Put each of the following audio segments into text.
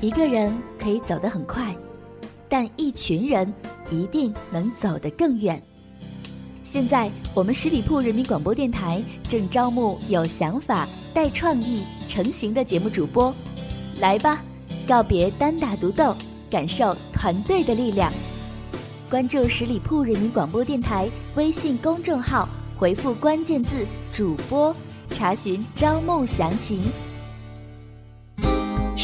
一个人可以走得很快，但一群人一定能走得更远。现在，我们十里铺人民广播电台正招募有想法、带创意、成型的节目主播，来吧，告别单打独斗，感受团队的力量。关注十里铺人民广播电台微信公众号，回复关键字“主播”，查询招募详情。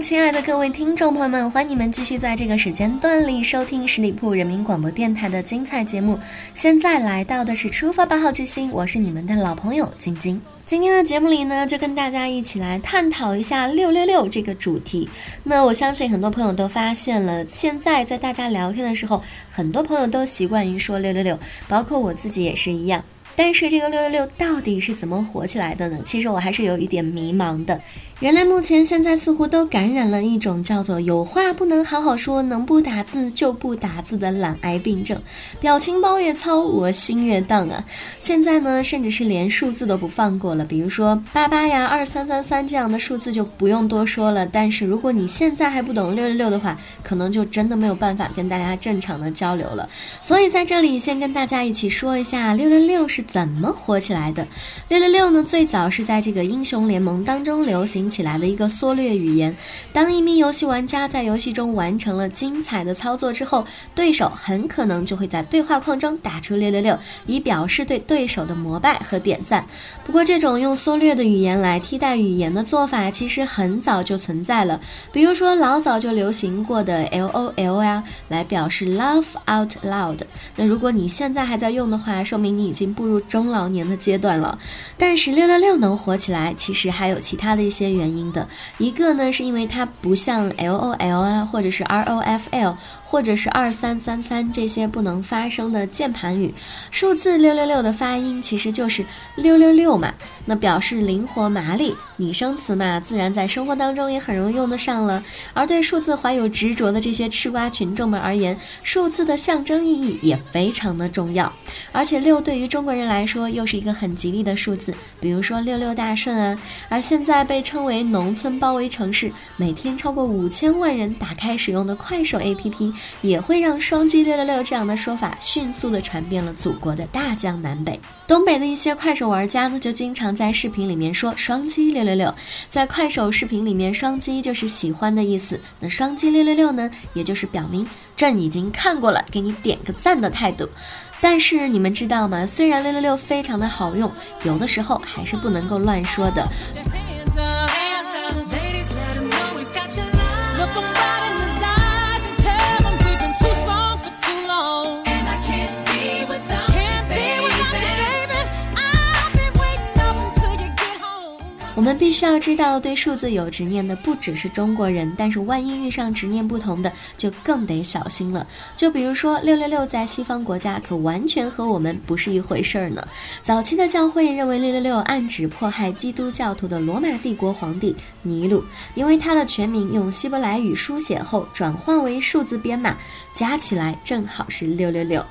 亲爱的各位听众朋友们，欢迎你们继续在这个时间段里收听十里铺人民广播电台的精彩节目。现在来到的是出发八号之星，我是你们的老朋友晶晶。今天的节目里呢，就跟大家一起来探讨一下六六六这个主题。那我相信很多朋友都发现了，现在在大家聊天的时候，很多朋友都习惯于说六六六，包括我自己也是一样。但是这个六六六到底是怎么火起来的呢？其实我还是有一点迷茫的。人类目前现在似乎都感染了一种叫做“有话不能好好说，能不打字就不打字”的懒癌病症，表情包越糙，我心越荡啊！现在呢，甚至是连数字都不放过了，比如说八八呀、二三三三这样的数字就不用多说了。但是如果你现在还不懂六六六的话，可能就真的没有办法跟大家正常的交流了。所以在这里先跟大家一起说一下六六六是怎么火起来的。六六六呢，最早是在这个英雄联盟当中流行。起来的一个缩略语言。当一名游戏玩家在游戏中完成了精彩的操作之后，对手很可能就会在对话框中打出六六六，以表示对对手的膜拜和点赞。不过，这种用缩略的语言来替代语言的做法，其实很早就存在了。比如说，老早就流行过的 L O L 呀，来表示 Love Out Loud。那如果你现在还在用的话，说明你已经步入中老年的阶段了。但是六六六能火起来，其实还有其他的一些原。原因的一个呢，是因为它不像 L O L 啊，或者是 R O F L。或者是二三三三这些不能发声的键盘语，数字六六六的发音其实就是六六六嘛，那表示灵活麻利。拟声词嘛，自然在生活当中也很容易用得上了。而对数字怀有执着的这些吃瓜群众们而言，数字的象征意义也非常的重要。而且六对于中国人来说又是一个很吉利的数字，比如说六六大顺啊。而现在被称为农村包围城市，每天超过五千万人打开使用的快手 APP。也会让“双击六六六”这样的说法迅速的传遍了祖国的大江南北。东北的一些快手玩家呢，就经常在视频里面说“双击六六六”。在快手视频里面，“双击”就是喜欢的意思，那“双击六六六”呢，也就是表明朕已经看过了，给你点个赞的态度。但是你们知道吗？虽然六六六非常的好用，有的时候还是不能够乱说的。我们必须要知道，对数字有执念的不只是中国人，但是万一遇上执念不同的，就更得小心了。就比如说六六六，在西方国家可完全和我们不是一回事儿呢。早期的教会认为六六六暗指迫害基督教徒的罗马帝国皇帝尼禄，因为他的全名用希伯来语书写后转换为数字编码，加起来正好是六六六。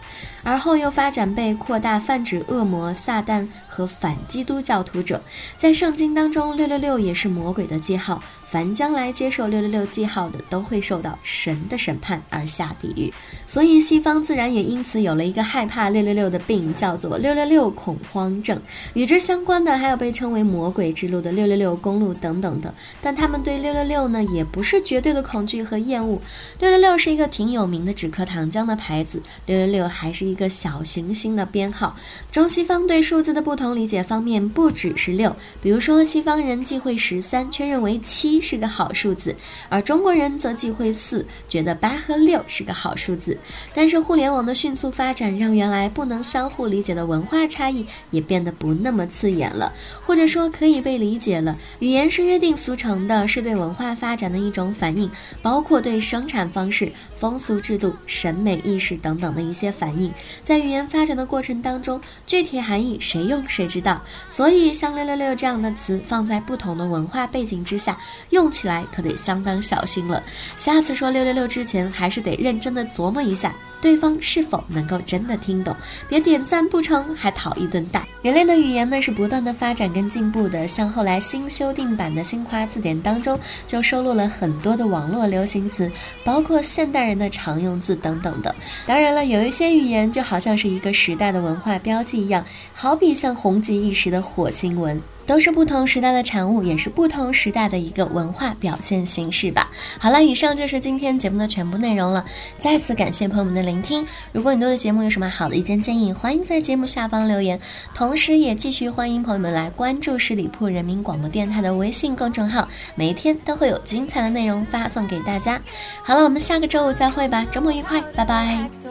而后又发展被扩大，泛指恶魔、撒旦和反基督教徒者。在圣经当中，六六六也是魔鬼的记号。凡将来接受六六六记号的，都会受到神的审判而下地狱。所以西方自然也因此有了一个害怕六六六的病，叫做六六六恐慌症。与之相关的还有被称为魔鬼之路的六六六公路等等的。但他们对六六六呢，也不是绝对的恐惧和厌恶。六六六是一个挺有名的止咳糖浆的牌子，六六六还是一个小行星的编号。中西方对数字的不同理解方面不只是六，比如说西方人忌讳十三，却认为七。是个好数字，而中国人则忌讳四，觉得八和六是个好数字。但是互联网的迅速发展，让原来不能相互理解的文化差异也变得不那么刺眼了，或者说可以被理解了。语言是约定俗成的，是对文化发展的一种反应，包括对生产方式、风俗制度、审美意识等等的一些反应。在语言发展的过程当中，具体含义谁用谁知道。所以像“六六六”这样的词，放在不同的文化背景之下，用起来可得相当小心了。下次说“六六六”之前，还是得认真的琢磨一下。对方是否能够真的听懂？别点赞不成，还讨一顿打。人类的语言呢是不断的发展跟进步的，像后来新修订版的新华字典当中就收录了很多的网络流行词，包括现代人的常用字等等的。当然了，有一些语言就好像是一个时代的文化标记一样，好比像红极一时的火星文。都是不同时代的产物，也是不同时代的一个文化表现形式吧。好了，以上就是今天节目的全部内容了。再次感谢朋友们的聆听。如果你对的节目有什么好的意见建议，欢迎在节目下方留言。同时，也继续欢迎朋友们来关注十里铺人民广播电台的微信公众号，每一天都会有精彩的内容发送给大家。好了，我们下个周五再会吧，周末愉快，拜拜。